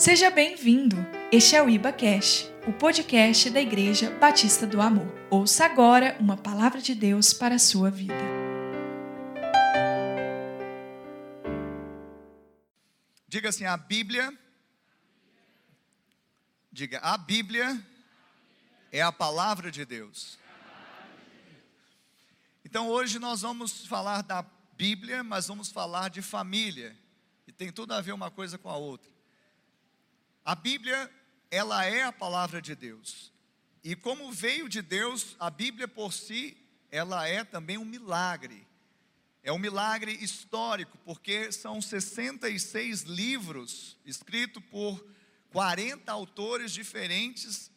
Seja bem-vindo. Este é o Iba Cash, o podcast da Igreja Batista do Amor. Ouça agora uma palavra de Deus para a sua vida. Diga assim: a Bíblia. Diga, a Bíblia é a palavra de Deus. Então hoje nós vamos falar da Bíblia, mas vamos falar de família. E tem tudo a ver uma coisa com a outra. A Bíblia, ela é a palavra de Deus. E como veio de Deus, a Bíblia por si, ela é também um milagre. É um milagre histórico, porque são 66 livros escritos por 40 autores diferentes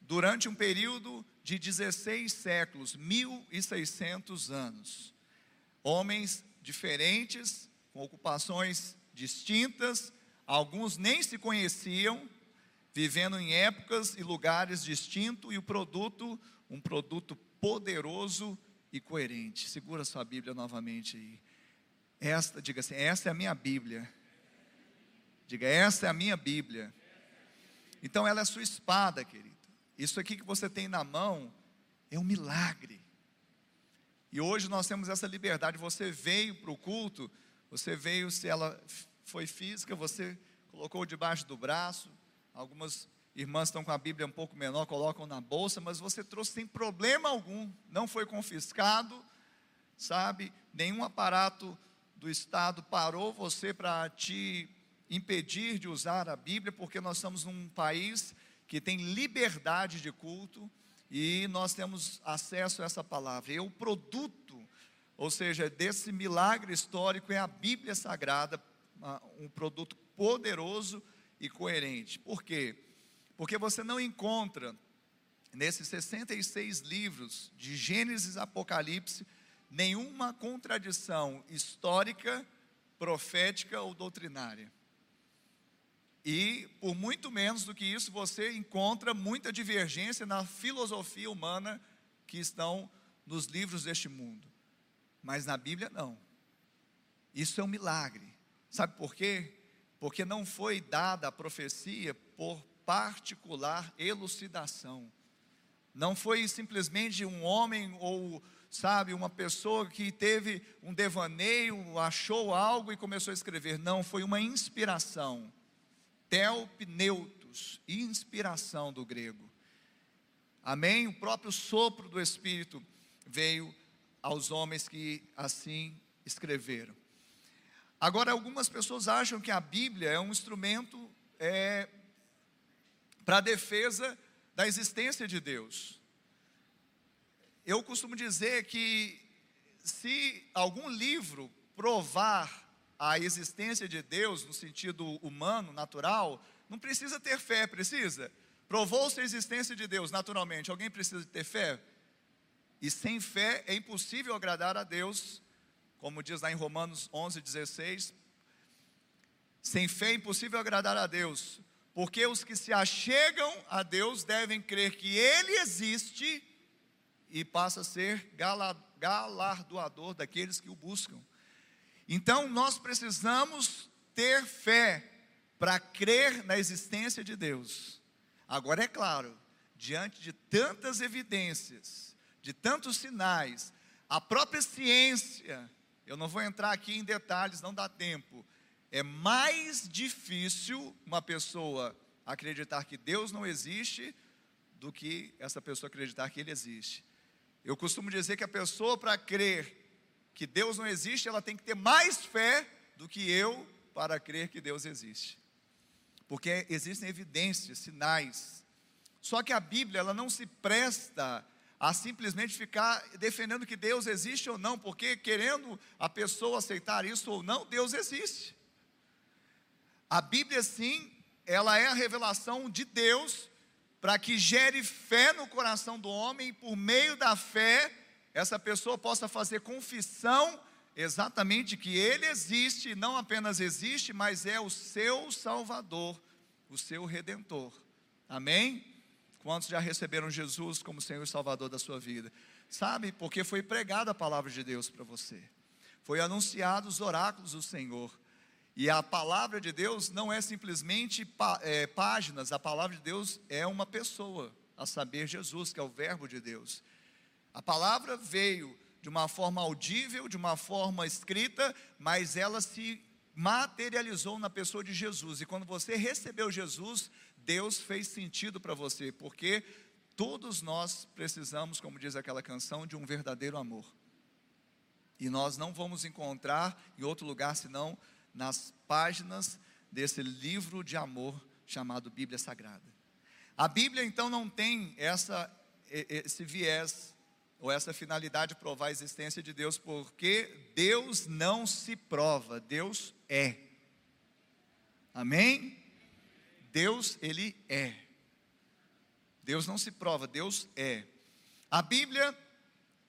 durante um período de 16 séculos, 1600 anos. Homens diferentes, com ocupações distintas, Alguns nem se conheciam, vivendo em épocas e lugares distintos, e o produto, um produto poderoso e coerente. Segura sua Bíblia novamente aí. Esta, diga assim, esta é a minha Bíblia. Diga, esta é a minha Bíblia. Então ela é sua espada, querido. Isso aqui que você tem na mão é um milagre. E hoje nós temos essa liberdade. Você veio para o culto, você veio se ela foi física, você colocou debaixo do braço. Algumas irmãs estão com a Bíblia um pouco menor, colocam na bolsa, mas você trouxe sem problema algum, não foi confiscado, sabe? Nenhum aparato do Estado parou você para te impedir de usar a Bíblia, porque nós estamos num país que tem liberdade de culto e nós temos acesso a essa palavra. E o produto, ou seja, desse milagre histórico é a Bíblia Sagrada um produto poderoso e coerente. Por quê? Porque você não encontra nesses 66 livros de Gênesis e Apocalipse nenhuma contradição histórica, profética ou doutrinária. E, por muito menos do que isso, você encontra muita divergência na filosofia humana que estão nos livros deste mundo. Mas na Bíblia, não. Isso é um milagre. Sabe por quê? Porque não foi dada a profecia por particular elucidação. Não foi simplesmente um homem ou, sabe, uma pessoa que teve um devaneio, achou algo e começou a escrever. Não, foi uma inspiração. Telpneutos, inspiração do grego. Amém? O próprio sopro do Espírito veio aos homens que assim escreveram. Agora, algumas pessoas acham que a Bíblia é um instrumento é, para a defesa da existência de Deus. Eu costumo dizer que se algum livro provar a existência de Deus no sentido humano, natural, não precisa ter fé, precisa? Provou-se a existência de Deus naturalmente, alguém precisa ter fé? E sem fé é impossível agradar a Deus como diz lá em Romanos 11, 16. Sem fé é impossível agradar a Deus, porque os que se achegam a Deus devem crer que Ele existe e passa a ser galardoador daqueles que o buscam. Então nós precisamos ter fé para crer na existência de Deus. Agora é claro, diante de tantas evidências, de tantos sinais, a própria ciência eu não vou entrar aqui em detalhes, não dá tempo. É mais difícil uma pessoa acreditar que Deus não existe do que essa pessoa acreditar que Ele existe. Eu costumo dizer que a pessoa, para crer que Deus não existe, ela tem que ter mais fé do que eu para crer que Deus existe. Porque existem evidências, sinais. Só que a Bíblia, ela não se presta a simplesmente ficar defendendo que Deus existe ou não, porque querendo a pessoa aceitar isso ou não, Deus existe. A Bíblia, sim, ela é a revelação de Deus para que gere fé no coração do homem e por meio da fé essa pessoa possa fazer confissão exatamente que ele existe, não apenas existe, mas é o seu Salvador, o seu Redentor. Amém? Quantos já receberam Jesus como Senhor e Salvador da sua vida? Sabe, porque foi pregada a palavra de Deus para você. Foi anunciado os oráculos do Senhor. E a palavra de Deus não é simplesmente é, páginas, a palavra de Deus é uma pessoa, a saber, Jesus, que é o Verbo de Deus. A palavra veio de uma forma audível, de uma forma escrita, mas ela se materializou na pessoa de Jesus. E quando você recebeu Jesus, Deus fez sentido para você, porque todos nós precisamos, como diz aquela canção, de um verdadeiro amor. E nós não vamos encontrar em outro lugar senão nas páginas desse livro de amor chamado Bíblia Sagrada. A Bíblia então não tem essa, esse viés ou essa finalidade de provar a existência de Deus, porque Deus não se prova, Deus é. Amém? Deus, Ele é. Deus não se prova, Deus é. A Bíblia,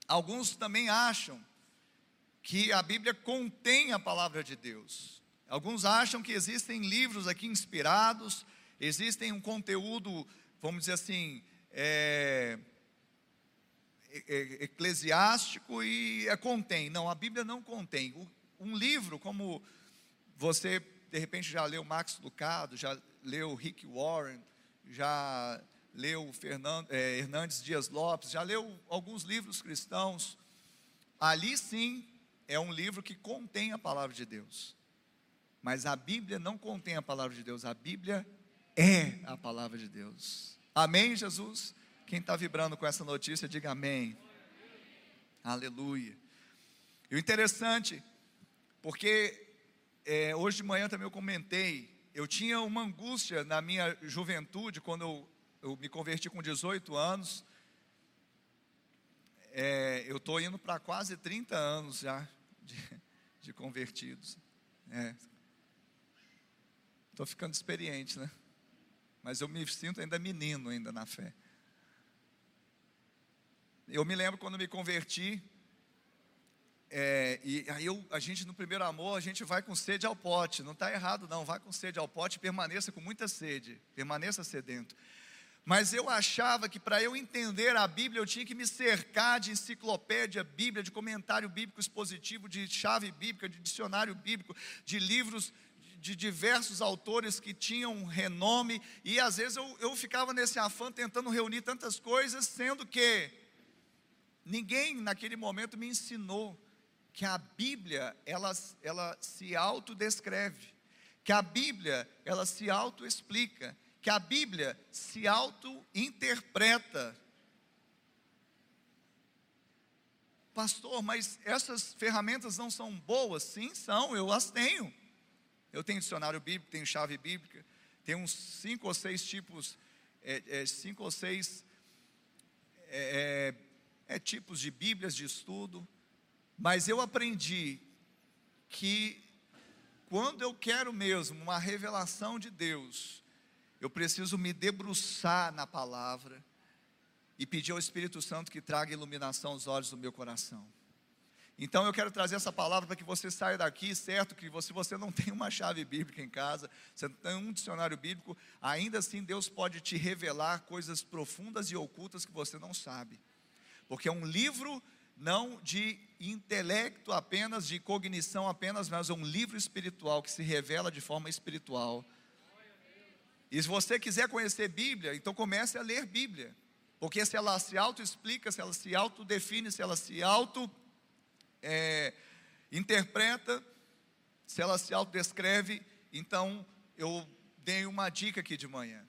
alguns também acham que a Bíblia contém a palavra de Deus. Alguns acham que existem livros aqui inspirados, existem um conteúdo, vamos dizer assim, é, eclesiástico e é, contém. Não, a Bíblia não contém. Um livro, como você de repente já leu Max Lucado, já leu Rick Warren, já leu Fernando, é, Hernandes Dias Lopes, já leu alguns livros cristãos. Ali sim é um livro que contém a palavra de Deus. Mas a Bíblia não contém a palavra de Deus, a Bíblia é a palavra de Deus. Amém, Jesus? Quem está vibrando com essa notícia, diga amém. Aleluia. E o interessante, porque é, hoje de manhã também eu comentei, eu tinha uma angústia na minha juventude, quando eu, eu me converti com 18 anos. É, eu estou indo para quase 30 anos já de, de convertidos. Estou é. ficando experiente, né? Mas eu me sinto ainda menino ainda na fé. Eu me lembro quando me converti, é, e aí eu, a gente no primeiro amor, a gente vai com sede ao pote, não está errado não, vai com sede ao pote, permaneça com muita sede, permaneça sedento. Mas eu achava que para eu entender a Bíblia eu tinha que me cercar de enciclopédia bíblica, de comentário bíblico expositivo, de chave bíblica, de dicionário bíblico, de livros de diversos autores que tinham renome, e às vezes eu, eu ficava nesse afã tentando reunir tantas coisas, sendo que ninguém naquele momento me ensinou que a Bíblia ela, ela se autodescreve, que a Bíblia ela se autoexplica, que a Bíblia se auto-interpreta. Pastor, mas essas ferramentas não são boas? Sim, são, eu as tenho. Eu tenho dicionário bíblico, tenho chave bíblica, tenho uns cinco ou seis tipos, é, é, cinco ou seis é, é, é tipos de Bíblias de estudo, mas eu aprendi que quando eu quero mesmo uma revelação de Deus, eu preciso me debruçar na palavra e pedir ao Espírito Santo que traga iluminação aos olhos do meu coração. Então eu quero trazer essa palavra para que você saia daqui, certo? Que se você não tem uma chave bíblica em casa, você não tem um dicionário bíblico, ainda assim Deus pode te revelar coisas profundas e ocultas que você não sabe. Porque é um livro não de intelecto apenas, de cognição apenas, mas é um livro espiritual que se revela de forma espiritual e se você quiser conhecer Bíblia, então comece a ler Bíblia. Porque se ela se auto-explica, se ela se auto-define, se ela se auto-interpreta, é, se ela se auto-descreve, então eu dei uma dica aqui de manhã.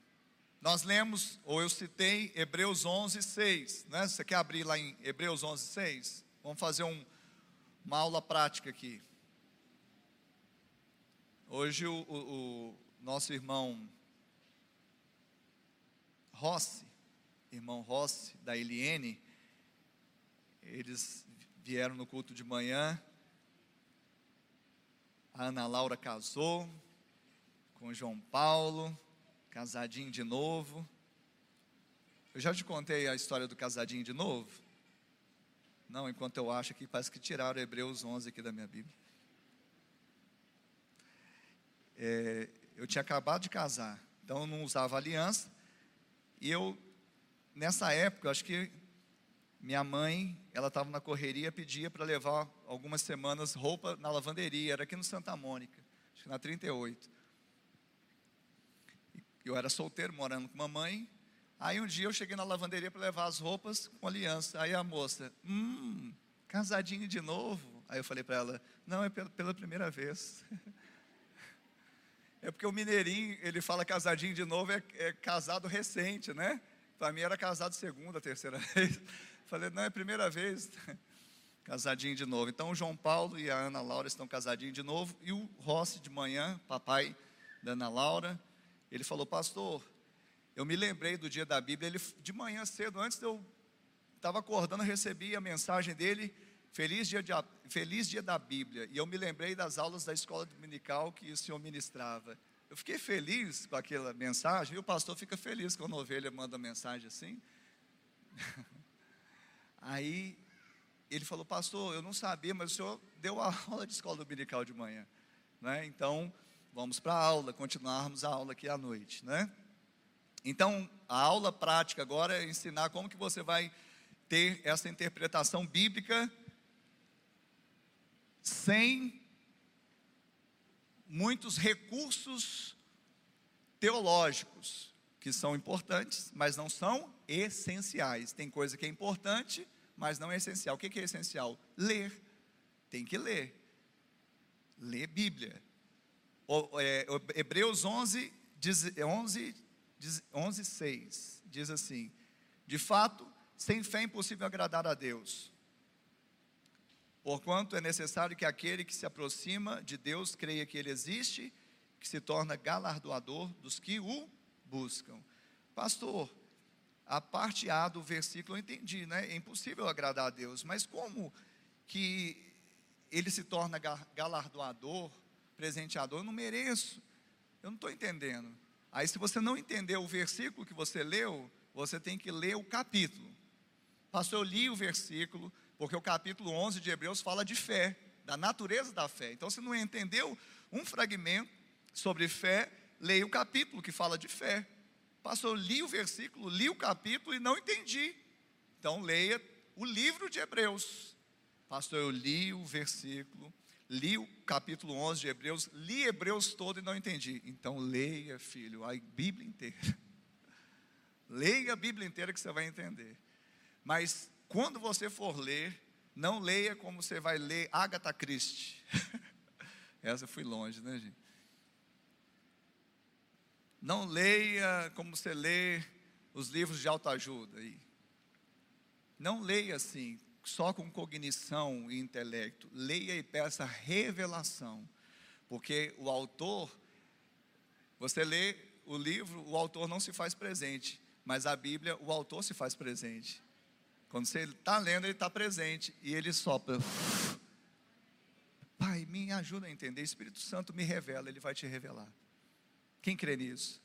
Nós lemos, ou eu citei, Hebreus 11, 6. Né? Você quer abrir lá em Hebreus 11, 6? Vamos fazer um, uma aula prática aqui. Hoje o, o, o nosso irmão Rossi, irmão Rossi, da Eliene, eles vieram no culto de manhã. A Ana Laura casou com João Paulo, casadinho de novo. Eu já te contei a história do casadinho de novo? Não, enquanto eu acho que parece que tiraram Hebreus 11 aqui da minha Bíblia. É, eu tinha acabado de casar, então eu não usava aliança. E eu, nessa época, acho que minha mãe, ela estava na correria, pedia para levar algumas semanas roupa na lavanderia, era aqui no Santa Mônica. na 38. Eu era solteiro, morando com mamãe. Aí um dia eu cheguei na lavanderia para levar as roupas com aliança. Aí a moça, hum, casadinho de novo. Aí eu falei para ela, não, é pela, primeira vez. É porque o mineirinho, ele fala casadinho de novo, é, é casado recente, né? Para mim era casado segunda, terceira vez. Falei, não, é primeira vez. Casadinho de novo. Então o João Paulo e a Ana Laura estão casadinhos de novo. E o Rossi de manhã, papai da Ana Laura, ele falou, pastor, eu me lembrei do dia da Bíblia. Ele, de manhã cedo, antes de eu estava acordando, eu recebi a mensagem dele, feliz dia, de, feliz dia da Bíblia. E eu me lembrei das aulas da escola dominical que o senhor ministrava. Eu fiquei feliz com aquela mensagem, e o pastor fica feliz quando a ovelha manda mensagem assim. Aí ele falou, pastor, eu não sabia, mas o senhor deu a aula de escola dominical de manhã. Né? Então, vamos para a aula, continuarmos a aula aqui à noite. Né? Então, a aula prática agora é ensinar como que você vai ter essa interpretação bíblica sem muitos recursos teológicos, que são importantes, mas não são essenciais. Tem coisa que é importante, mas não é essencial. O que é essencial? Ler. Tem que ler. Ler Bíblia. É, Hebreus 11, 11, 11, 6 diz assim: De fato, sem fé é impossível agradar a Deus. Porquanto é necessário que aquele que se aproxima de Deus creia que Ele existe, que se torna galardoador dos que o buscam. Pastor, a parte A do versículo eu entendi, né? É impossível agradar a Deus, mas como que ele se torna galardoador, presenteador? Eu não mereço, eu não estou entendendo. Aí, se você não entendeu o versículo que você leu, você tem que ler o capítulo. Pastor, eu li o versículo, porque o capítulo 11 de Hebreus fala de fé, da natureza da fé. Então, se não entendeu um fragmento sobre fé, leia o capítulo que fala de fé. Pastor, eu li o versículo, li o capítulo e não entendi. Então leia o livro de Hebreus. Pastor, eu li o versículo, li o capítulo 11 de Hebreus, li Hebreus todo e não entendi. Então leia, filho, a Bíblia inteira. Leia a Bíblia inteira que você vai entender. Mas quando você for ler, não leia como você vai ler Agatha Christie. Essa fui longe, né, gente? Não leia como você lê os livros de autoajuda. Aí. Não leia assim, só com cognição e intelecto. Leia e peça revelação. Porque o autor, você lê o livro, o autor não se faz presente. Mas a Bíblia, o autor se faz presente. Quando você está lendo, ele está presente. E ele sopra. Pai, me ajuda a entender. Espírito Santo me revela, ele vai te revelar. Quem crê nisso?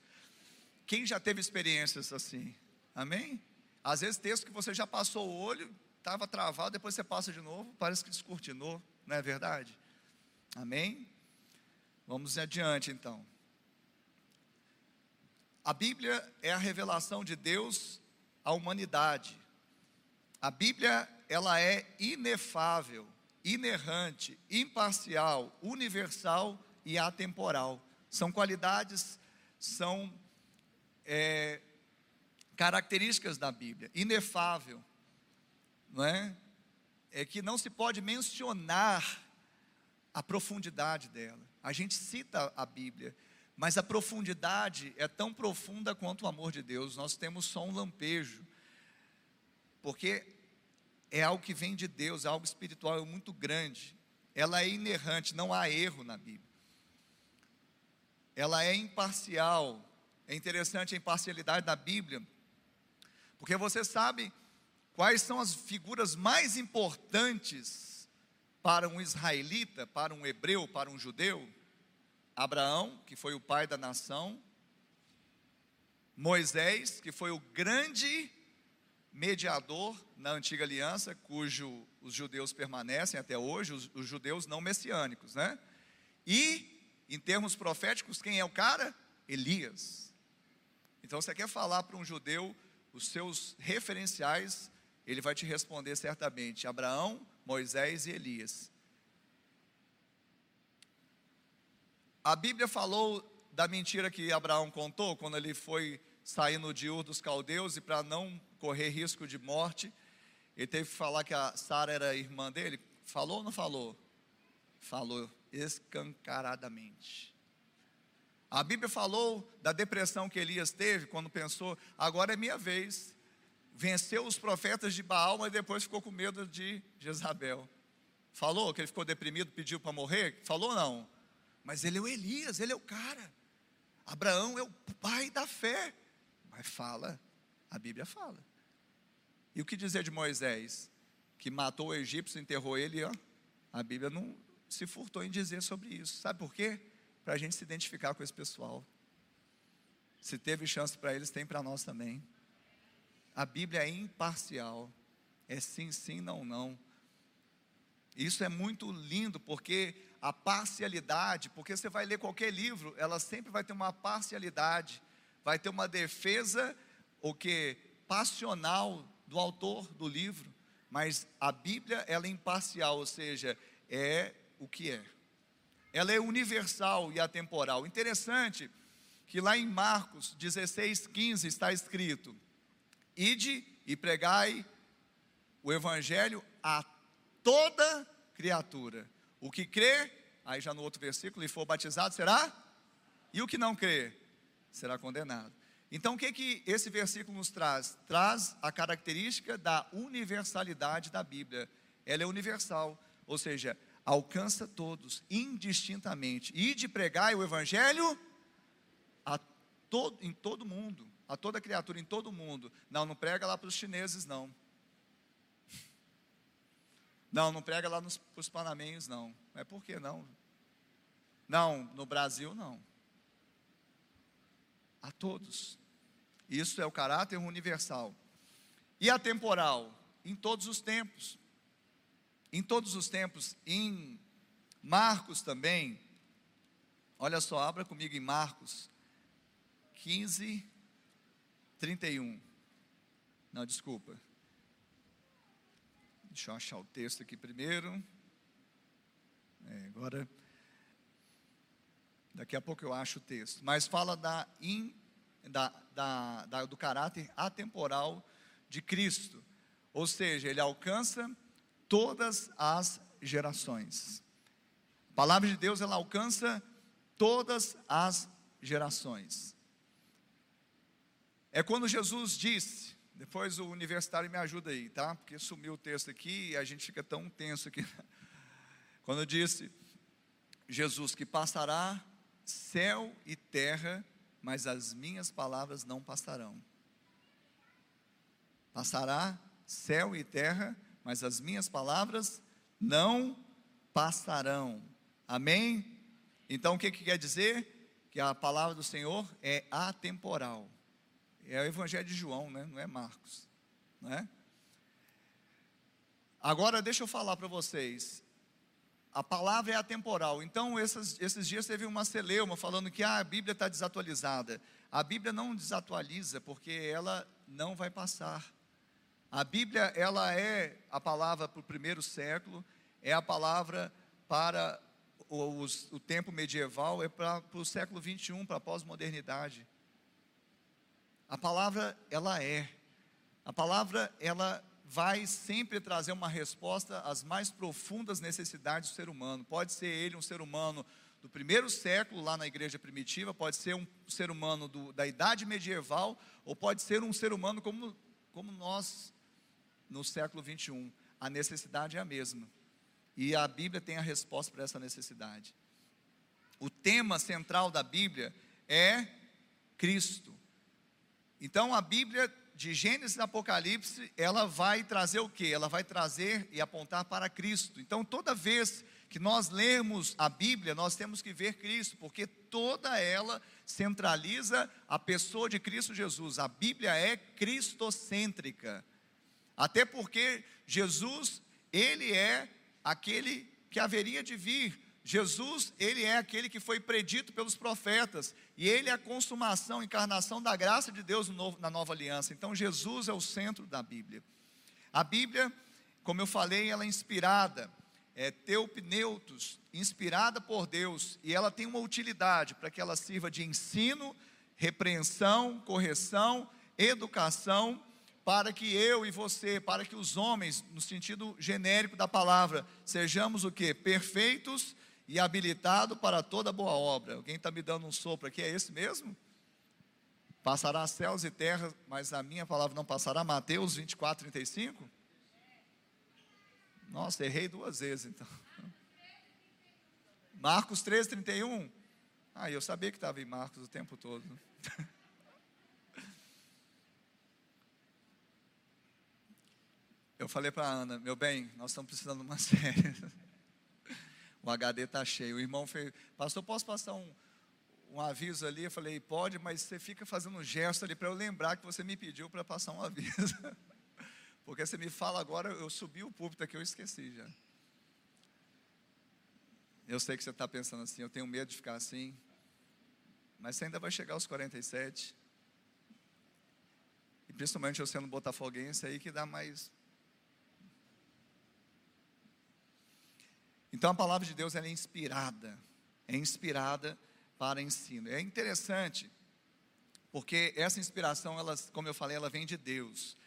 Quem já teve experiências assim? Amém? Às vezes texto que você já passou o olho, estava travado, depois você passa de novo, parece que descortinou, não é verdade? Amém? Vamos adiante então. A Bíblia é a revelação de Deus à humanidade. A Bíblia, ela é inefável, inerrante, imparcial, universal e atemporal. São qualidades, são é, características da Bíblia. Inefável, não é? É que não se pode mencionar a profundidade dela. A gente cita a Bíblia, mas a profundidade é tão profunda quanto o amor de Deus. Nós temos só um lampejo, porque é algo que vem de Deus, é algo espiritual, muito grande. Ela é inerrante, não há erro na Bíblia ela é imparcial. É interessante a imparcialidade da Bíblia, porque você sabe quais são as figuras mais importantes para um israelita, para um hebreu, para um judeu? Abraão, que foi o pai da nação, Moisés, que foi o grande mediador na antiga aliança, cujo os judeus permanecem até hoje, os, os judeus não messiânicos, né? E em termos proféticos, quem é o cara? Elias. Então, você quer falar para um judeu os seus referenciais, ele vai te responder certamente: Abraão, Moisés e Elias. a Bíblia falou da mentira que Abraão contou quando ele foi sair no Diur dos caldeus e para não correr risco de morte, ele teve que falar que a Sara era irmã dele. Falou ou não falou? Falou escancaradamente. A Bíblia falou da depressão que Elias teve quando pensou: agora é minha vez. Venceu os profetas de Baal, mas depois ficou com medo de Jezabel. Falou que ele ficou deprimido, pediu para morrer? Falou não. Mas ele é o Elias, ele é o cara. Abraão é o pai da fé. Mas fala, a Bíblia fala. E o que dizer de Moisés? Que matou o egípcio, enterrou ele, ó. A Bíblia não se furtou em dizer sobre isso. Sabe por quê? Para a gente se identificar com esse pessoal. Se teve chance para eles, tem para nós também. A Bíblia é imparcial. É sim, sim, não, não. Isso é muito lindo, porque a parcialidade, porque você vai ler qualquer livro, ela sempre vai ter uma parcialidade, vai ter uma defesa, o que passional do autor do livro, mas a Bíblia ela é imparcial, ou seja, é o que é. Ela é universal e atemporal. Interessante que lá em Marcos 16:15 está escrito: Ide e pregai o evangelho a toda criatura. O que crê, aí já no outro versículo, e for batizado, será? E o que não crê, será condenado. Então, o que, que esse versículo nos traz? Traz a característica da universalidade da Bíblia. Ela é universal, ou seja, alcança todos, indistintamente. E de pregar o Evangelho a todo, em todo mundo, a toda criatura, em todo mundo. Não, não prega lá para os chineses, não. Não, não prega lá para os panamenhos, não. É por que não? Não, no Brasil não. A todos. Isso é o caráter universal. E atemporal? Em todos os tempos. Em todos os tempos. Em Marcos também. Olha só, abra comigo em Marcos 15, 31. Não, desculpa. Deixa eu achar o texto aqui primeiro. É, agora, daqui a pouco eu acho o texto. Mas fala da, in, da, da, da, do caráter atemporal de Cristo. Ou seja, ele alcança todas as gerações. A palavra de Deus ela alcança todas as gerações. É quando Jesus disse: depois o universitário me ajuda aí, tá? Porque sumiu o texto aqui e a gente fica tão tenso aqui. Quando disse, Jesus que passará céu e terra, mas as minhas palavras não passarão. Passará céu e terra, mas as minhas palavras não passarão. Amém? Então o que, que quer dizer? Que a palavra do Senhor é atemporal. É o Evangelho de João, né? não é Marcos. Né? Agora, deixa eu falar para vocês. A palavra é atemporal. Então, esses, esses dias teve uma celeuma falando que ah, a Bíblia está desatualizada. A Bíblia não desatualiza, porque ela não vai passar. A Bíblia, ela é a palavra para o primeiro século, é a palavra para o, o tempo medieval, é para, para o século 21, para a pós-modernidade. A palavra, ela é. A palavra, ela vai sempre trazer uma resposta às mais profundas necessidades do ser humano. Pode ser ele um ser humano do primeiro século, lá na igreja primitiva, pode ser um ser humano do, da idade medieval, ou pode ser um ser humano como, como nós no século 21. A necessidade é a mesma. E a Bíblia tem a resposta para essa necessidade. O tema central da Bíblia é Cristo. Então a Bíblia de Gênesis e Apocalipse, ela vai trazer o que? Ela vai trazer e apontar para Cristo. Então toda vez que nós lemos a Bíblia, nós temos que ver Cristo, porque toda ela centraliza a pessoa de Cristo Jesus. A Bíblia é cristocêntrica. Até porque Jesus, ele é aquele que haveria de vir. Jesus, ele é aquele que foi predito pelos profetas, e ele é a consumação, a encarnação da graça de Deus na nova aliança. Então, Jesus é o centro da Bíblia. A Bíblia, como eu falei, ela é inspirada, é teupneutos, inspirada por Deus, e ela tem uma utilidade para que ela sirva de ensino, repreensão, correção, educação, para que eu e você, para que os homens, no sentido genérico da palavra, sejamos o que? Perfeitos e habilitados para toda boa obra. Alguém está me dando um sopro aqui? É esse mesmo? Passará céus e terras, mas a minha palavra não passará. Mateus 24, 35? Nossa, errei duas vezes então. Marcos 13, 31. Ah, eu sabia que estava em Marcos o tempo todo. Eu falei para a Ana, meu bem, nós estamos precisando de uma série. O HD está cheio. O irmão fez, pastor, posso passar um, um aviso ali? Eu falei, pode, mas você fica fazendo um gesto ali para eu lembrar que você me pediu para passar um aviso. Porque você me fala agora, eu subi o púlpito aqui, eu esqueci já. Eu sei que você está pensando assim, eu tenho medo de ficar assim. Mas você ainda vai chegar aos 47. E principalmente eu sendo botafoguense aí que dá mais. Então a palavra de Deus é inspirada. É inspirada para ensino. É interessante, porque essa inspiração, ela, como eu falei, ela vem de Deus.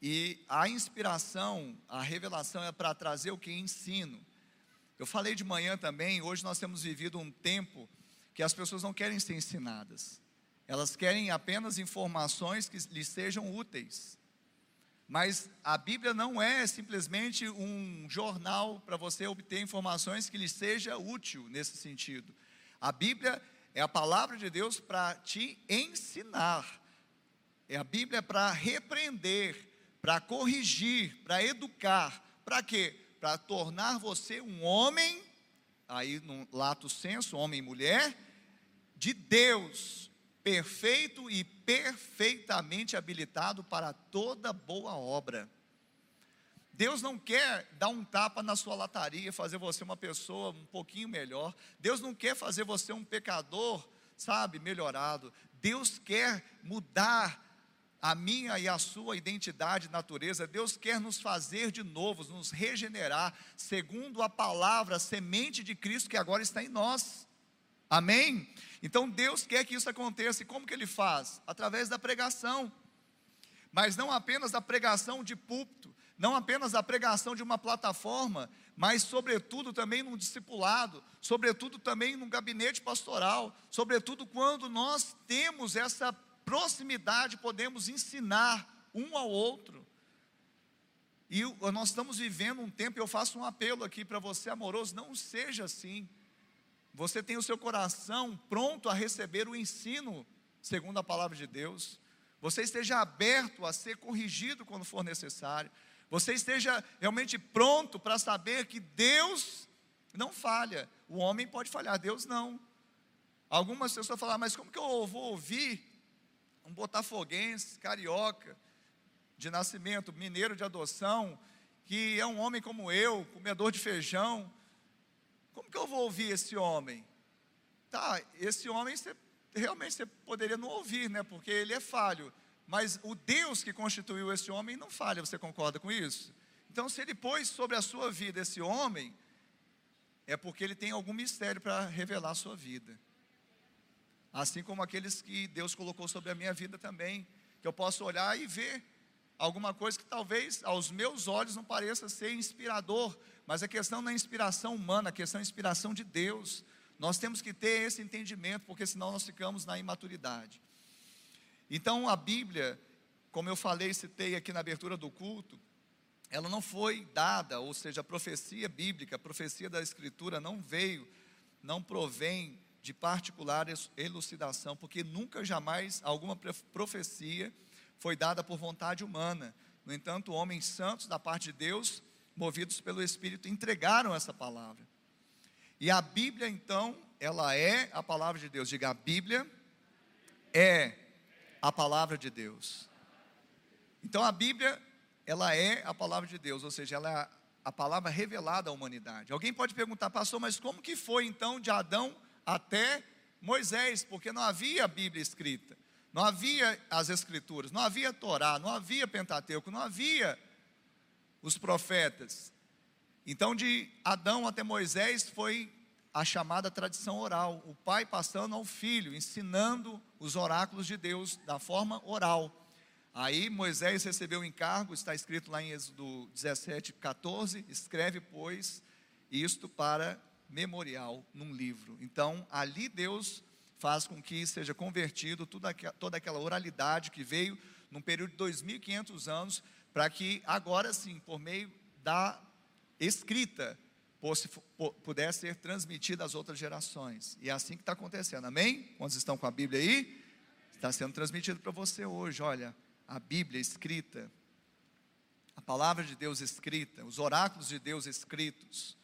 E a inspiração, a revelação é para trazer o que? Ensino. Eu falei de manhã também, hoje nós temos vivido um tempo que as pessoas não querem ser ensinadas. Elas querem apenas informações que lhes sejam úteis. Mas a Bíblia não é simplesmente um jornal para você obter informações que lhe seja útil nesse sentido. A Bíblia é a palavra de Deus para te ensinar. É a Bíblia para repreender, para corrigir, para educar. Para quê? Para tornar você um homem, aí no lato senso, homem e mulher, de Deus, perfeito e perfeitamente habilitado para toda boa obra. Deus não quer dar um tapa na sua lataria, fazer você uma pessoa um pouquinho melhor. Deus não quer fazer você um pecador, sabe, melhorado. Deus quer mudar a minha e a sua identidade, natureza. Deus quer nos fazer de novo, nos regenerar, segundo a palavra, semente de Cristo que agora está em nós. Amém? Então Deus quer que isso aconteça. E como que Ele faz? Através da pregação. Mas não apenas da pregação de púlpito, não apenas da pregação de uma plataforma, mas sobretudo também num discipulado, sobretudo também num gabinete pastoral, sobretudo quando nós temos essa proximidade podemos ensinar um ao outro. E nós estamos vivendo um tempo, eu faço um apelo aqui para você, amoroso, não seja assim. Você tem o seu coração pronto a receber o ensino, segundo a palavra de Deus. Você esteja aberto a ser corrigido quando for necessário. Você esteja realmente pronto para saber que Deus não falha. O homem pode falhar, Deus não. Algumas pessoas falam, mas como que eu vou ouvir um botafoguense, carioca, de nascimento, mineiro de adoção, que é um homem como eu, comedor de feijão. Como que eu vou ouvir esse homem? Tá, esse homem você, realmente você poderia não ouvir, né? Porque ele é falho. Mas o Deus que constituiu esse homem não falha, você concorda com isso? Então, se ele pôs sobre a sua vida esse homem, é porque ele tem algum mistério para revelar a sua vida assim como aqueles que Deus colocou sobre a minha vida também, que eu posso olhar e ver alguma coisa que talvez aos meus olhos não pareça ser inspirador, mas a questão não é inspiração humana, a questão é inspiração de Deus. Nós temos que ter esse entendimento, porque senão nós ficamos na imaturidade. Então a Bíblia, como eu falei, citei aqui na abertura do culto, ela não foi dada, ou seja, a profecia bíblica, a profecia da Escritura não veio, não provém de particular elucidação, porque nunca jamais alguma profecia foi dada por vontade humana. No entanto, homens santos da parte de Deus, movidos pelo Espírito, entregaram essa palavra. E a Bíblia, então, ela é a palavra de Deus. Diga, a Bíblia é a palavra de Deus. Então, a Bíblia, ela é a palavra de Deus, ou seja, ela é a palavra revelada à humanidade. Alguém pode perguntar, pastor, mas como que foi então de Adão até Moisés, porque não havia Bíblia escrita, não havia as Escrituras, não havia Torá, não havia Pentateuco, não havia os profetas. Então, de Adão até Moisés foi a chamada tradição oral, o pai passando ao filho, ensinando os oráculos de Deus da forma oral. Aí Moisés recebeu o encargo, está escrito lá em Êxodo 17, 14: escreve, pois, isto para memorial num livro. Então, ali Deus faz com que seja convertido toda, aquela oralidade que veio num período de 2.500 anos, para que agora sim, por meio da escrita, pudesse ser transmitida às outras gerações. E é assim que está acontecendo, amém? Quantos estão com a Bíblia aí? Está sendo transmitido para você hoje, olha, a Bíblia escrita, a palavra de Deus escrita, os oráculos de Deus escritos.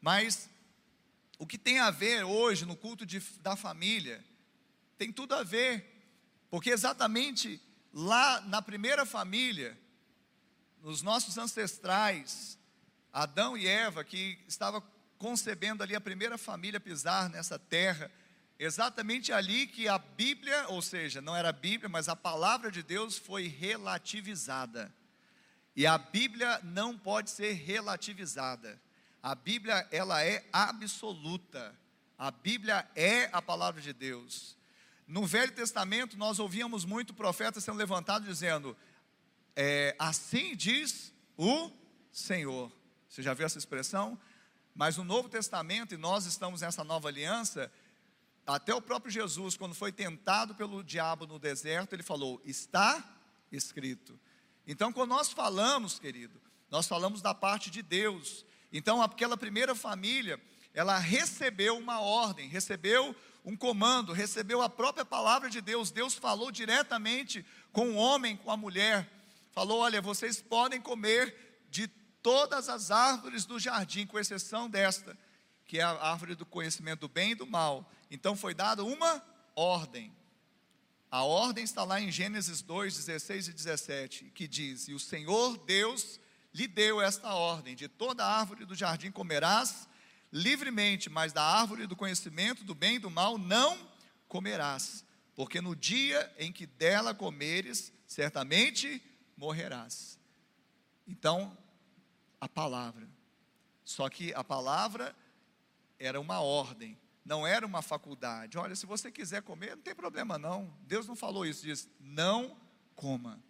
Mas o que tem a ver hoje no culto de, da família, tem tudo a ver, porque exatamente lá na primeira família, nos nossos ancestrais, Adão e Eva, que estava concebendo ali a primeira família pisar nessa terra, exatamente ali que a Bíblia, ou seja, não era a Bíblia, mas a palavra de Deus foi relativizada. E a Bíblia não pode ser relativizada. A Bíblia, ela é absoluta. A Bíblia é a palavra de Deus. No Velho Testamento, nós ouvíamos muito profetas sendo levantados dizendo: é, Assim diz o Senhor. Você já viu essa expressão? Mas no Novo Testamento, e nós estamos nessa nova aliança, até o próprio Jesus, quando foi tentado pelo diabo no deserto, ele falou: Está escrito. Então, quando nós falamos, querido, nós falamos da parte de Deus. Então, aquela primeira família, ela recebeu uma ordem, recebeu um comando, recebeu a própria palavra de Deus. Deus falou diretamente com o homem, com a mulher. Falou: Olha, vocês podem comer de todas as árvores do jardim, com exceção desta, que é a árvore do conhecimento do bem e do mal. Então foi dada uma ordem. A ordem está lá em Gênesis 2, 16 e 17, que diz: E o Senhor Deus lhe deu esta ordem: de toda árvore do jardim comerás livremente, mas da árvore do conhecimento do bem e do mal não comerás, porque no dia em que dela comeres, certamente morrerás. Então, a palavra. Só que a palavra era uma ordem, não era uma faculdade. Olha, se você quiser comer, não tem problema não. Deus não falou isso, diz: não coma.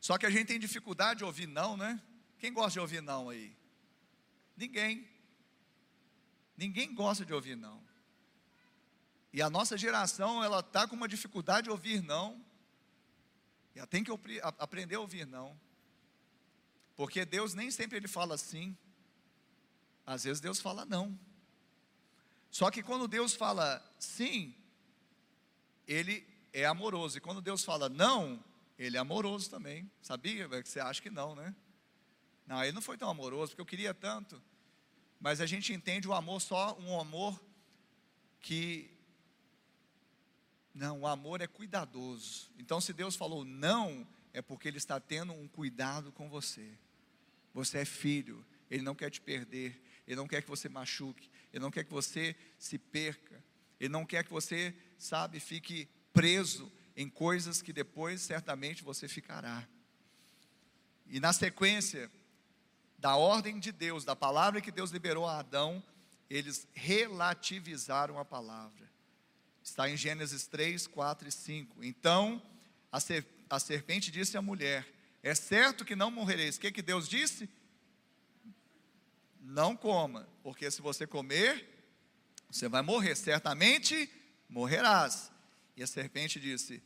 Só que a gente tem dificuldade de ouvir não, né? Quem gosta de ouvir não aí? Ninguém. Ninguém gosta de ouvir não. E a nossa geração, ela está com uma dificuldade de ouvir não. E ela tem que aprender a ouvir não. Porque Deus nem sempre ele fala sim. Às vezes Deus fala não. Só que quando Deus fala sim, ele é amoroso. E quando Deus fala não, ele é amoroso também. Sabia? Você acha que não, né? Não, ele não foi tão amoroso, porque eu queria tanto. Mas a gente entende o amor só um amor que. Não, o amor é cuidadoso. Então, se Deus falou não, é porque Ele está tendo um cuidado com você. Você é filho, Ele não quer te perder, Ele não quer que você machuque, Ele não quer que você se perca, Ele não quer que você, sabe, fique preso em coisas que depois certamente você ficará. E na sequência da ordem de Deus, da palavra que Deus liberou a Adão, eles relativizaram a palavra. Está em Gênesis 3, 4 e 5. Então a, ser, a serpente disse à mulher: É certo que não morrereis. O que, que Deus disse? Não coma, porque se você comer, você vai morrer, certamente morrerás. E a serpente disse: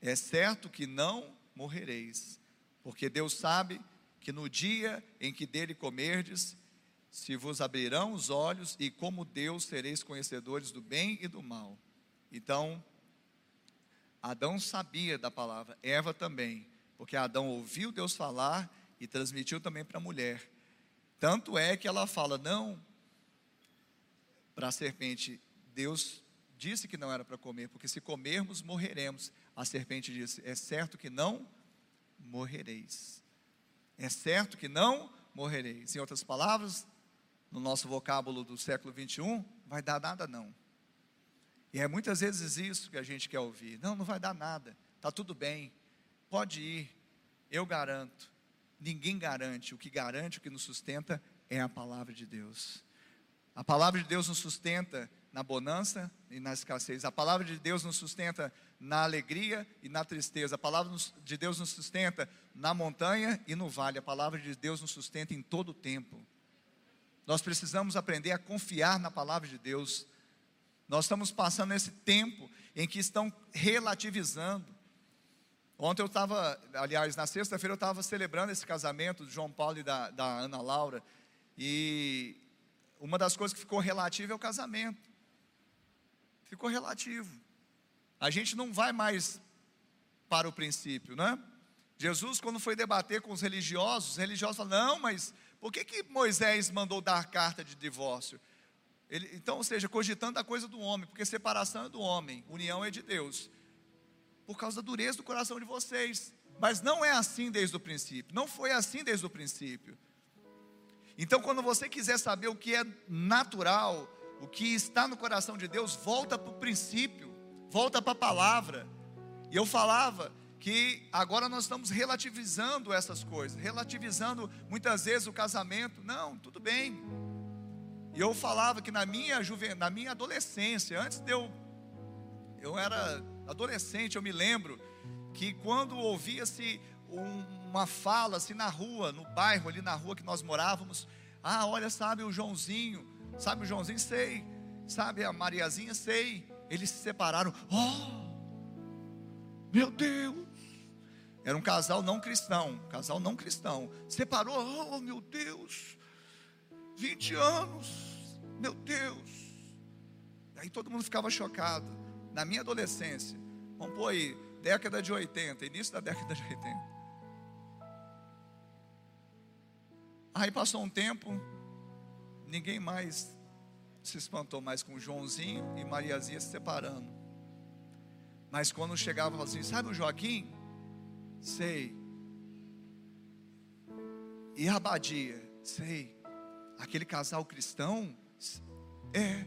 É certo que não morrereis, porque Deus sabe que no dia em que dele comerdes, se vos abrirão os olhos, e como Deus sereis conhecedores do bem e do mal. Então, Adão sabia da palavra, Eva também, porque Adão ouviu Deus falar e transmitiu também para a mulher. Tanto é que ela fala: Não, para a serpente, Deus disse que não era para comer, porque se comermos, morreremos. A serpente disse: É certo que não morrereis. É certo que não morrereis. Em outras palavras, no nosso vocábulo do século 21, vai dar nada não. E é muitas vezes isso que a gente quer ouvir. Não, não vai dar nada. Tá tudo bem. Pode ir. Eu garanto. ninguém garante. O que garante, o que nos sustenta é a palavra de Deus. A palavra de Deus nos sustenta na bonança e na escassez. A palavra de Deus nos sustenta na alegria e na tristeza. A palavra de Deus nos sustenta na montanha e no vale. A palavra de Deus nos sustenta em todo o tempo. Nós precisamos aprender a confiar na palavra de Deus. Nós estamos passando esse tempo em que estão relativizando. Ontem eu estava, aliás, na sexta-feira eu estava celebrando esse casamento do João Paulo e da, da Ana Laura. E uma das coisas que ficou relativa é o casamento. Ficou relativo. A gente não vai mais para o princípio, né? Jesus, quando foi debater com os religiosos, os religiosos falaram: não, mas por que, que Moisés mandou dar carta de divórcio? Ele, então, ou seja, cogitando a coisa do homem, porque separação é do homem, união é de Deus. Por causa da dureza do coração de vocês. Mas não é assim desde o princípio. Não foi assim desde o princípio. Então, quando você quiser saber o que é natural, o que está no coração de Deus, volta para o princípio, volta para a palavra. E eu falava que agora nós estamos relativizando essas coisas, relativizando muitas vezes o casamento. Não, tudo bem. E eu falava que na minha juven... na minha adolescência, antes de eu eu era adolescente, eu me lembro que quando ouvia-se uma fala assim na rua, no bairro ali na rua que nós morávamos, ah, olha, sabe o Joãozinho, sabe o Joãozinho, sei, sabe a Mariazinha, sei, eles se separaram. Oh! Meu Deus! Era um casal não cristão, casal não cristão. Separou, oh meu Deus! 20 anos, meu Deus. Aí todo mundo ficava chocado. Na minha adolescência, vamos pôr aí, década de 80, início da década de 80. Aí passou um tempo, ninguém mais se espantou mais com Joãozinho e Mariazinha se separando. Mas quando chegava assim, sabe o Joaquim? Sei. E a Abadia? Sei aquele casal cristão, é.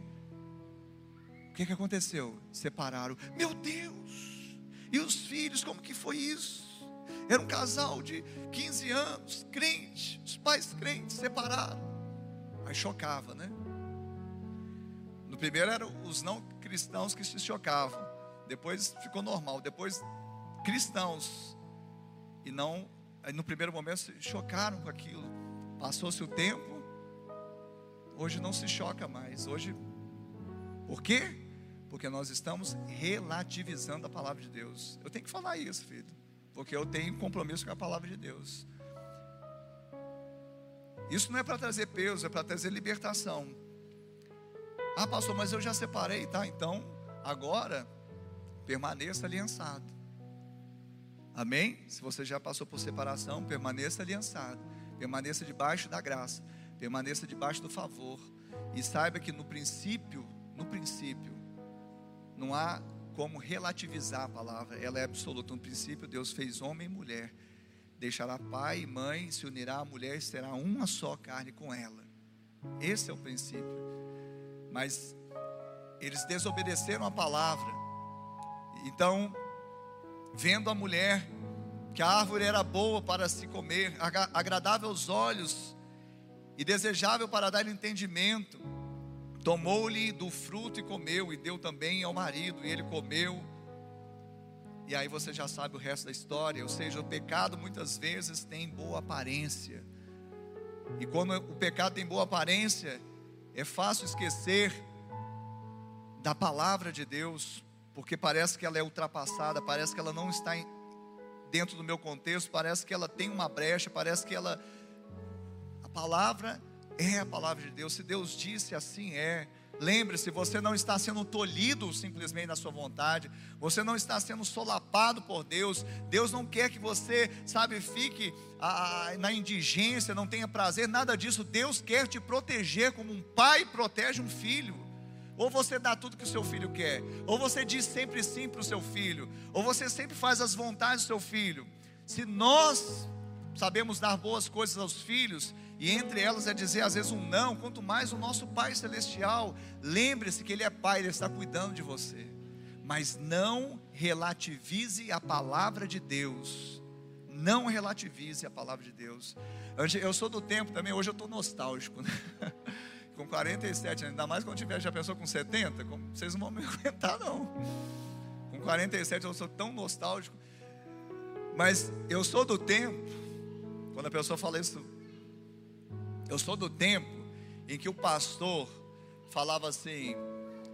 O que, que aconteceu? Separaram. Meu Deus! E os filhos, como que foi isso? Era um casal de 15 anos, crente, os pais crentes separaram. Aí chocava, né? No primeiro eram os não cristãos que se chocavam. Depois ficou normal. Depois cristãos e não. no primeiro momento se chocaram com aquilo. Passou-se o tempo, Hoje não se choca mais. Hoje, por quê? Porque nós estamos relativizando a palavra de Deus. Eu tenho que falar isso, filho, porque eu tenho compromisso com a palavra de Deus. Isso não é para trazer peso, é para trazer libertação. Ah, pastor, mas eu já separei, tá? Então, agora, permaneça aliançado. Amém? Se você já passou por separação, permaneça aliançado. Permaneça debaixo da graça permaneça debaixo do favor e saiba que no princípio, no princípio, não há como relativizar a palavra, ela é absoluta. No princípio, Deus fez homem e mulher, deixará pai e mãe, se unirá à mulher e será uma só carne com ela. Esse é o princípio. Mas eles desobedeceram a palavra. Então, vendo a mulher que a árvore era boa para se comer, agradável aos olhos e desejável para dar entendimento. Tomou-lhe do fruto e comeu, e deu também ao marido, e ele comeu. E aí você já sabe o resto da história. Ou seja, o pecado muitas vezes tem boa aparência. E quando o pecado tem boa aparência, é fácil esquecer da palavra de Deus, porque parece que ela é ultrapassada, parece que ela não está dentro do meu contexto, parece que ela tem uma brecha, parece que ela palavra é a palavra de Deus. Se Deus disse, assim é. Lembre-se, você não está sendo tolhido simplesmente na sua vontade, você não está sendo solapado por Deus. Deus não quer que você, sabe, fique na indigência, não tenha prazer, nada disso. Deus quer te proteger como um pai protege um filho. Ou você dá tudo que o seu filho quer, ou você diz sempre sim para o seu filho, ou você sempre faz as vontades do seu filho. Se nós sabemos dar boas coisas aos filhos, e entre elas é dizer às vezes um não, quanto mais o nosso Pai Celestial. Lembre-se que Ele é Pai, Ele está cuidando de você. Mas não relativize a palavra de Deus. Não relativize a palavra de Deus. Eu sou do tempo também, hoje eu estou nostálgico. Né? Com 47 anos, ainda mais quando tiver já pensou com 70, vocês não vão me aguentar não. Com 47 eu sou tão nostálgico. Mas eu sou do tempo, quando a pessoa fala isso, eu sou do tempo em que o pastor falava assim: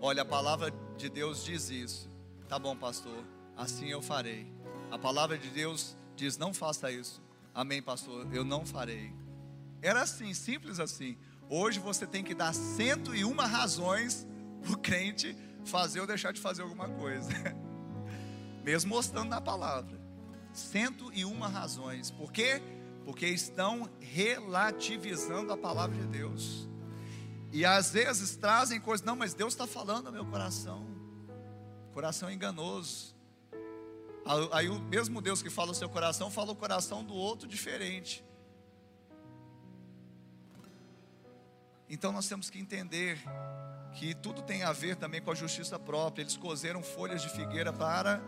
Olha, a palavra de Deus diz isso. Tá bom, pastor, assim eu farei. A palavra de Deus diz: Não faça isso. Amém, pastor, eu não farei. Era assim, simples assim. Hoje você tem que dar 101 razões para o crente fazer ou deixar de fazer alguma coisa. Mesmo mostrando na palavra. 101 razões. Por quê? Porque estão relativizando a palavra de Deus. E às vezes trazem coisas, não, mas Deus está falando ao meu coração. Coração enganoso. Aí o mesmo Deus que fala o seu coração, fala o coração do outro diferente. Então nós temos que entender que tudo tem a ver também com a justiça própria. Eles cozeram folhas de figueira para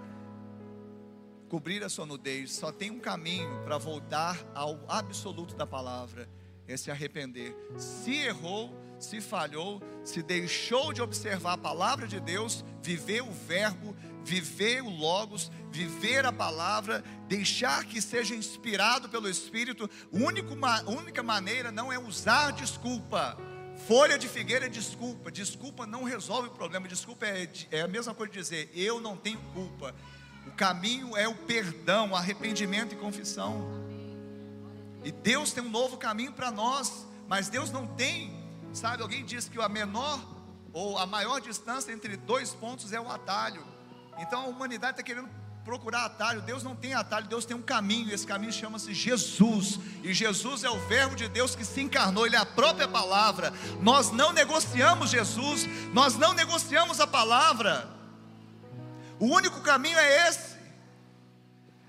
cobrir a sua nudez. Só tem um caminho para voltar ao absoluto da palavra: é se arrepender. Se errou, se falhou, se deixou de observar a palavra de Deus, viver o verbo, viver o Logos, viver a palavra, deixar que seja inspirado pelo Espírito, a única maneira não é usar desculpa. Folha de figueira é desculpa. Desculpa não resolve o problema. Desculpa é, é a mesma coisa de dizer eu não tenho culpa. O caminho é o perdão, arrependimento e confissão. E Deus tem um novo caminho para nós, mas Deus não tem Sabe, alguém disse que a menor ou a maior distância entre dois pontos é o atalho. Então a humanidade está querendo procurar atalho. Deus não tem atalho, Deus tem um caminho, e esse caminho chama-se Jesus. E Jesus é o Verbo de Deus que se encarnou, Ele é a própria palavra. Nós não negociamos Jesus, nós não negociamos a palavra. O único caminho é esse,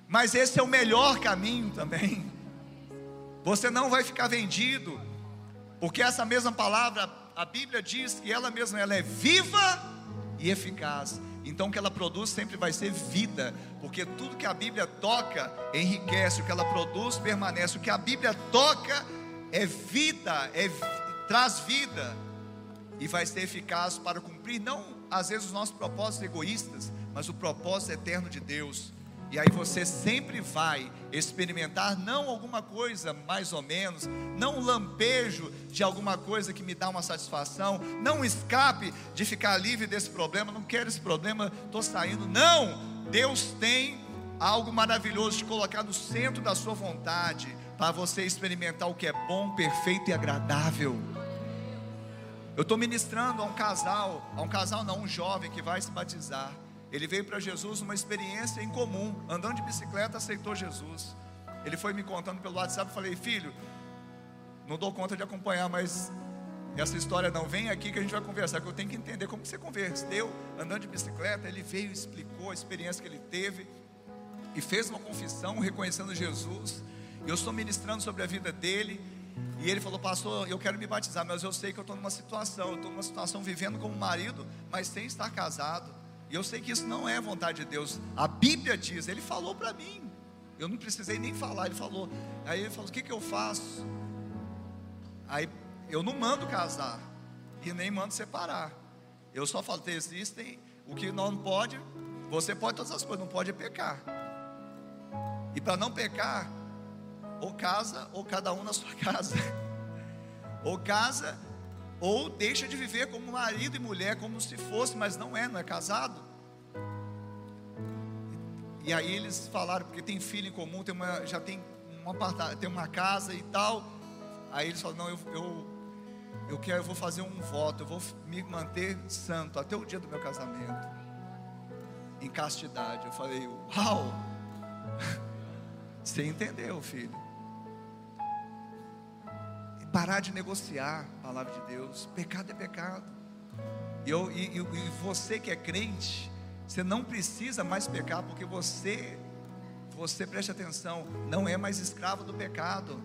mas esse é o melhor caminho também. Você não vai ficar vendido. Porque essa mesma palavra, a Bíblia diz que ela mesma ela é viva e eficaz. Então o que ela produz sempre vai ser vida, porque tudo que a Bíblia toca enriquece, o que ela produz permanece, o que a Bíblia toca é vida, é, traz vida e vai ser eficaz para cumprir não às vezes os nossos propósitos egoístas, mas o propósito eterno de Deus. E aí você sempre vai experimentar não alguma coisa mais ou menos, não um lampejo de alguma coisa que me dá uma satisfação, não um escape de ficar livre desse problema, não quero esse problema, estou saindo. Não! Deus tem algo maravilhoso de colocar no centro da sua vontade, para você experimentar o que é bom, perfeito e agradável. Eu estou ministrando a um casal, a um casal não, um jovem que vai se batizar. Ele veio para Jesus uma experiência em comum, andando de bicicleta, aceitou Jesus. Ele foi me contando pelo WhatsApp, falei, filho, não dou conta de acompanhar, mas essa história não vem aqui que a gente vai conversar, que eu tenho que entender como que você converteu andando de bicicleta. Ele veio, explicou a experiência que ele teve e fez uma confissão reconhecendo Jesus. Eu estou ministrando sobre a vida dele. E ele falou, pastor, eu quero me batizar, mas eu sei que eu estou numa situação, eu estou numa situação vivendo como marido, mas sem estar casado. E eu sei que isso não é vontade de Deus. A Bíblia diz, ele falou para mim. Eu não precisei nem falar, ele falou. Aí ele falou: "O que que eu faço?" Aí eu não mando casar e nem mando separar. Eu só falo, existem o que não pode, você pode todas as coisas, não pode pecar. E para não pecar, ou casa, ou cada um na sua casa. ou casa, ou deixa de viver como marido e mulher, como se fosse, mas não é, não é casado. E aí eles falaram, porque tem filho em comum, tem uma, já tem um apartamento, tem uma casa e tal. Aí eles falaram, não, eu, eu, eu quero, eu vou fazer um voto, eu vou me manter santo até o dia do meu casamento. Em castidade. Eu falei, uau! Você entendeu, filho? Parar de negociar a palavra de Deus. Pecado é pecado. E, eu, e, e você que é crente, você não precisa mais pecar, porque você, você preste atenção, não é mais escravo do pecado.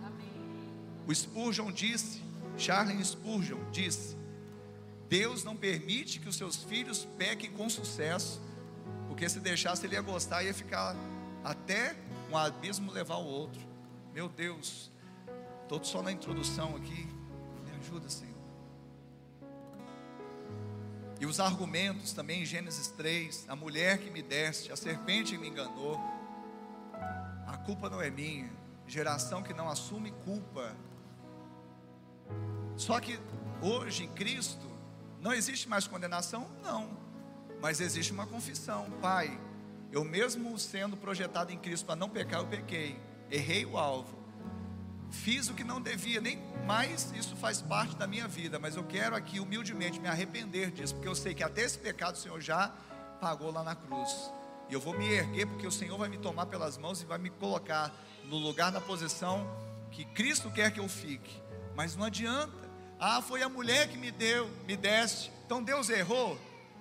O Spurgeon disse, Charles Spurgeon disse: Deus não permite que os seus filhos pequem com sucesso, porque se deixasse ele ia gostar, ia ficar até um abismo levar ao outro. Meu Deus, estou só na introdução aqui. Me ajuda, Senhor. E os argumentos também em Gênesis 3, a mulher que me deste, a serpente que me enganou, a culpa não é minha, geração que não assume culpa. Só que hoje em Cristo não existe mais condenação? Não. Mas existe uma confissão. Pai, eu mesmo sendo projetado em Cristo para não pecar, eu pequei. Errei o alvo. Fiz o que não devia, nem mais isso faz parte da minha vida, mas eu quero aqui humildemente me arrepender disso, porque eu sei que até esse pecado o Senhor já pagou lá na cruz. E eu vou me erguer, porque o Senhor vai me tomar pelas mãos e vai me colocar no lugar, na posição que Cristo quer que eu fique. Mas não adianta. Ah, foi a mulher que me deu, me deste. Então Deus errou.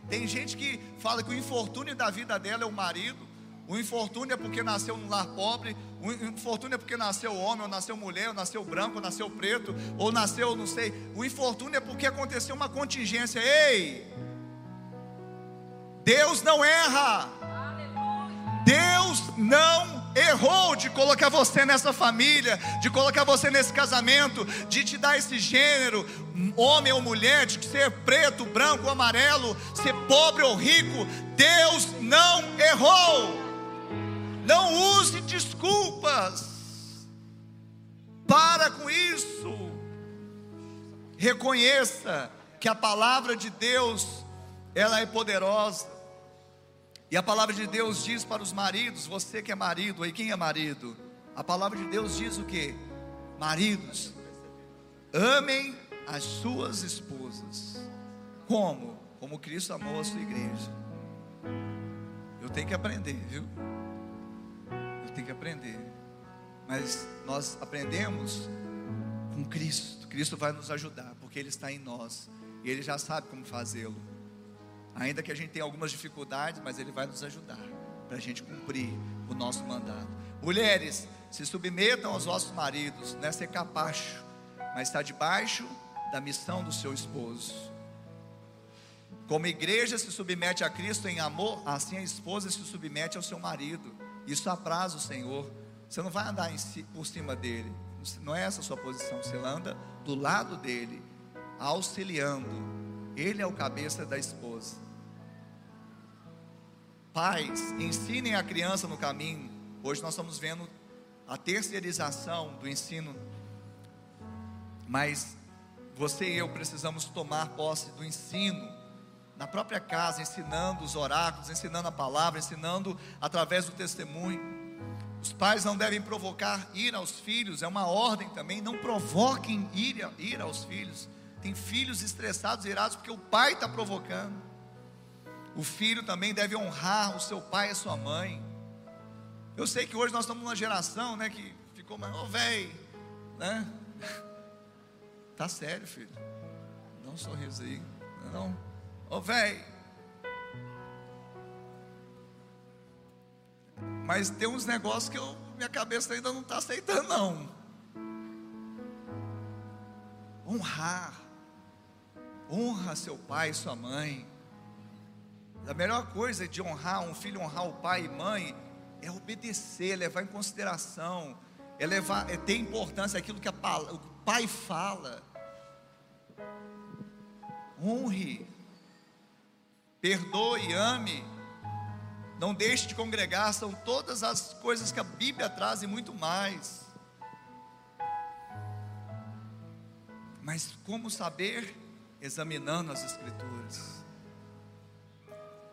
Tem gente que fala que o infortúnio da vida dela é o marido. O infortúnio é porque nasceu num lar pobre, o infortúnio é porque nasceu homem, ou nasceu mulher, ou nasceu branco, ou nasceu preto, ou nasceu, não sei. O infortúnio é porque aconteceu uma contingência. Ei! Deus não erra. Deus não errou de colocar você nessa família, de colocar você nesse casamento, de te dar esse gênero, homem ou mulher, de ser preto, branco ou amarelo, ser pobre ou rico. Deus não errou. Não use desculpas. Para com isso. Reconheça que a palavra de Deus, ela é poderosa. E a palavra de Deus diz para os maridos, você que é marido, aí quem é marido? A palavra de Deus diz o que? Maridos, amem as suas esposas. Como? Como Cristo amou a sua igreja. Eu tenho que aprender, viu? Tem que aprender. Mas nós aprendemos com Cristo. Cristo vai nos ajudar, porque Ele está em nós. E Ele já sabe como fazê-lo. Ainda que a gente tenha algumas dificuldades, mas Ele vai nos ajudar para a gente cumprir o nosso mandato. Mulheres, se submetam aos vossos maridos, não é ser capacho, mas está debaixo da missão do seu esposo. Como a igreja se submete a Cristo em amor, assim a esposa se submete ao seu marido. Isso apraz o Senhor. Você não vai andar si, por cima dele. Não é essa a sua posição. Você anda do lado dele, auxiliando. Ele é o cabeça da esposa. Pais, ensinem a criança no caminho. Hoje nós estamos vendo a terceirização do ensino. Mas você e eu precisamos tomar posse do ensino na própria casa, ensinando os oráculos, ensinando a palavra, ensinando através do testemunho. Os pais não devem provocar ira aos filhos, é uma ordem também. Não provoquem ira, ira aos filhos. Tem filhos estressados, irados, porque o pai está provocando. O filho também deve honrar o seu pai e a sua mãe. Eu sei que hoje nós estamos numa geração, né, que ficou mais, ô oh, velho, né? Tá sério, filho. Dá um sorriso aí. Não. Ô oh, velho. Mas tem uns negócios que eu, minha cabeça ainda não está aceitando, não. Honrar. Honra seu pai e sua mãe. A melhor coisa de honrar um filho, honrar o pai e mãe, é obedecer, levar em consideração, é levar, é ter importância aquilo que a, o pai fala. Honre perdoe, ame, não deixe de congregar, são todas as coisas que a Bíblia traz e muito mais. Mas como saber? Examinando as Escrituras.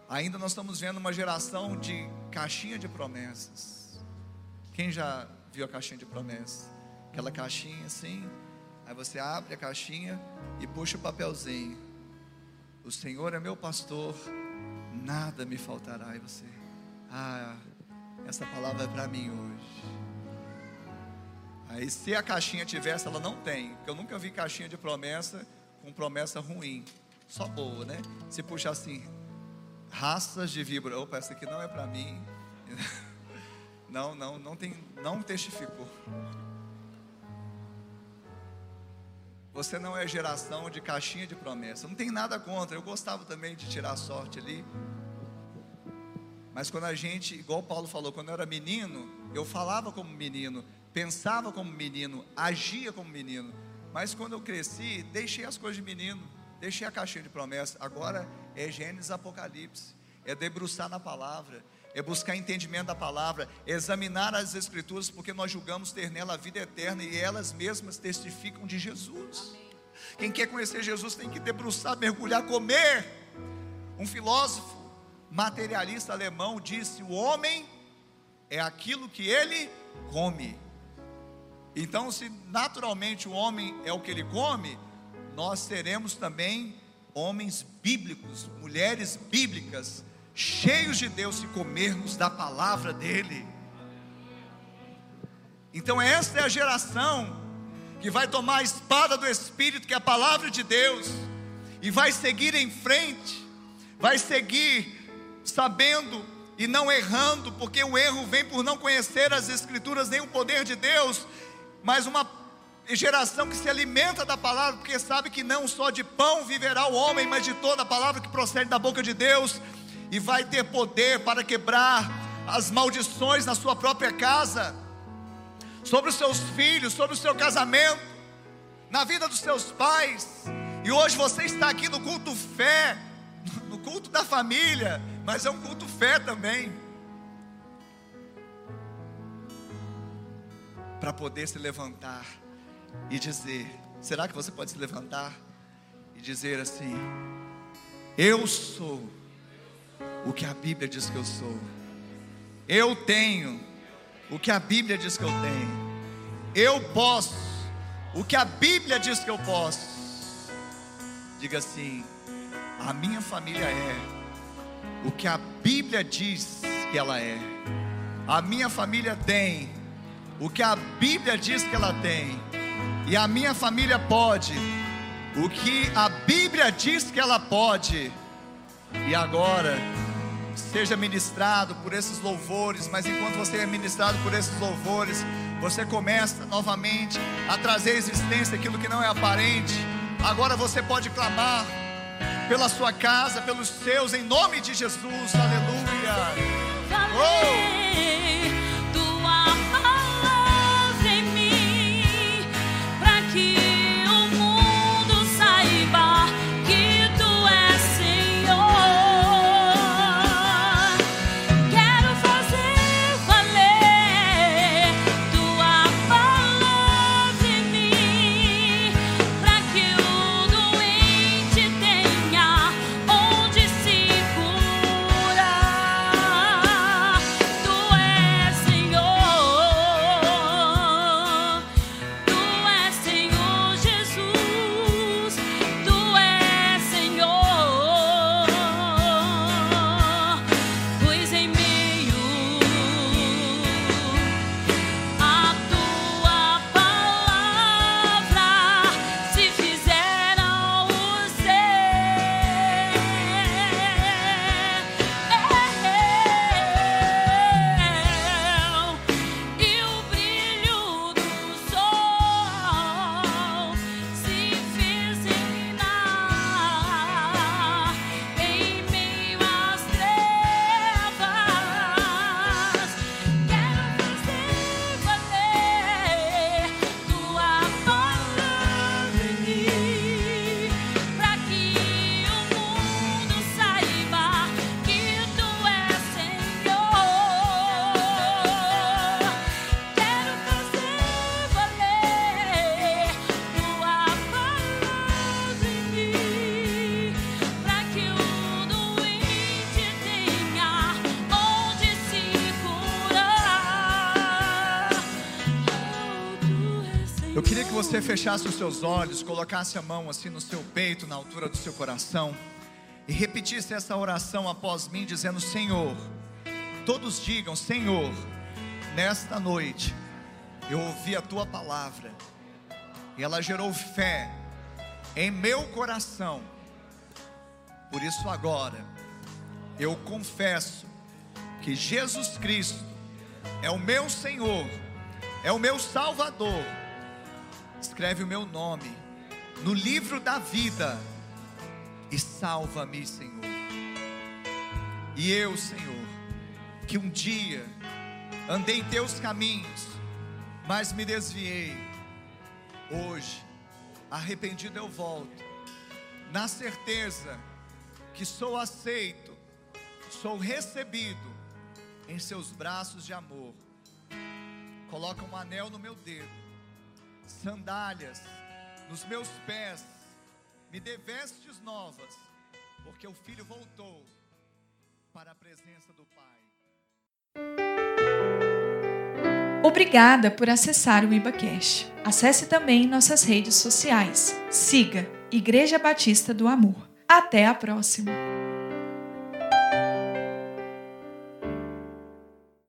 Ainda nós estamos vendo uma geração de caixinha de promessas. Quem já viu a caixinha de promessas? Aquela caixinha assim, aí você abre a caixinha e puxa o papelzinho. O Senhor é meu pastor, nada me faltará. E você, ah, essa palavra é para mim hoje. Aí, se a caixinha tivesse, ela não tem, porque eu nunca vi caixinha de promessa com promessa ruim, só boa, né? Se puxar assim, raças de víbora, opa, essa aqui não é para mim. Não, não, não tem, não testificou. Você não é geração de caixinha de promessa. Não tem nada contra. Eu gostava também de tirar sorte ali. Mas quando a gente, igual Paulo falou, quando eu era menino, eu falava como menino, pensava como menino, agia como menino. Mas quando eu cresci, deixei as coisas de menino, deixei a caixinha de promessa. Agora é Gênesis Apocalipse, é debruçar na palavra, é buscar entendimento da palavra, é examinar as Escrituras, porque nós julgamos ter nela a vida eterna e elas mesmas testificam de Jesus. Quem quer conhecer Jesus tem que debruçar, mergulhar, comer. Um filósofo materialista alemão disse: O homem é aquilo que ele come. Então, se naturalmente o homem é o que ele come, nós seremos também homens bíblicos, mulheres bíblicas, cheios de Deus se comermos da palavra dele. Então, esta é a geração que vai tomar a espada do Espírito, que é a palavra de Deus, e vai seguir em frente, vai seguir sabendo e não errando, porque o erro vem por não conhecer as Escrituras nem o poder de Deus, mas uma geração que se alimenta da palavra, porque sabe que não só de pão viverá o homem, mas de toda a palavra que procede da boca de Deus, e vai ter poder para quebrar as maldições na sua própria casa, sobre os seus filhos, sobre o seu casamento, na vida dos seus pais. E hoje você está aqui no culto fé, no culto da família, mas é um culto fé também. Para poder se levantar e dizer: será que você pode se levantar e dizer assim: Eu sou o que a Bíblia diz que eu sou. Eu tenho o que a Bíblia diz que eu tenho. Eu posso o que a Bíblia diz que eu posso. Diga assim: a minha família é o que a Bíblia diz que ela é. A minha família tem o que a Bíblia diz que ela tem. E a minha família pode o que a Bíblia diz que ela pode. E agora seja ministrado por esses louvores, mas enquanto você é ministrado por esses louvores, você começa novamente a trazer à existência aquilo que não é aparente. Agora você pode clamar pela sua casa, pelos seus, em nome de Jesus, aleluia. Oh! Você fechasse os seus olhos, colocasse a mão assim no seu peito, na altura do seu coração, e repetisse essa oração após mim, dizendo: Senhor, todos digam: Senhor, nesta noite eu ouvi a tua palavra, e ela gerou fé em meu coração, por isso agora eu confesso que Jesus Cristo é o meu Senhor, é o meu Salvador escreve o meu nome no livro da vida e salva-me, Senhor. E eu, Senhor, que um dia Andei em teus caminhos, mas me desviei. Hoje, arrependido eu volto, na certeza que sou aceito, sou recebido em seus braços de amor. Coloca um anel no meu dedo, sandálias nos meus pés, me dê vestes novas, porque o filho voltou para a presença do Pai. Obrigada por acessar o IbaCast. Acesse também nossas redes sociais. Siga Igreja Batista do Amor. Até a próxima!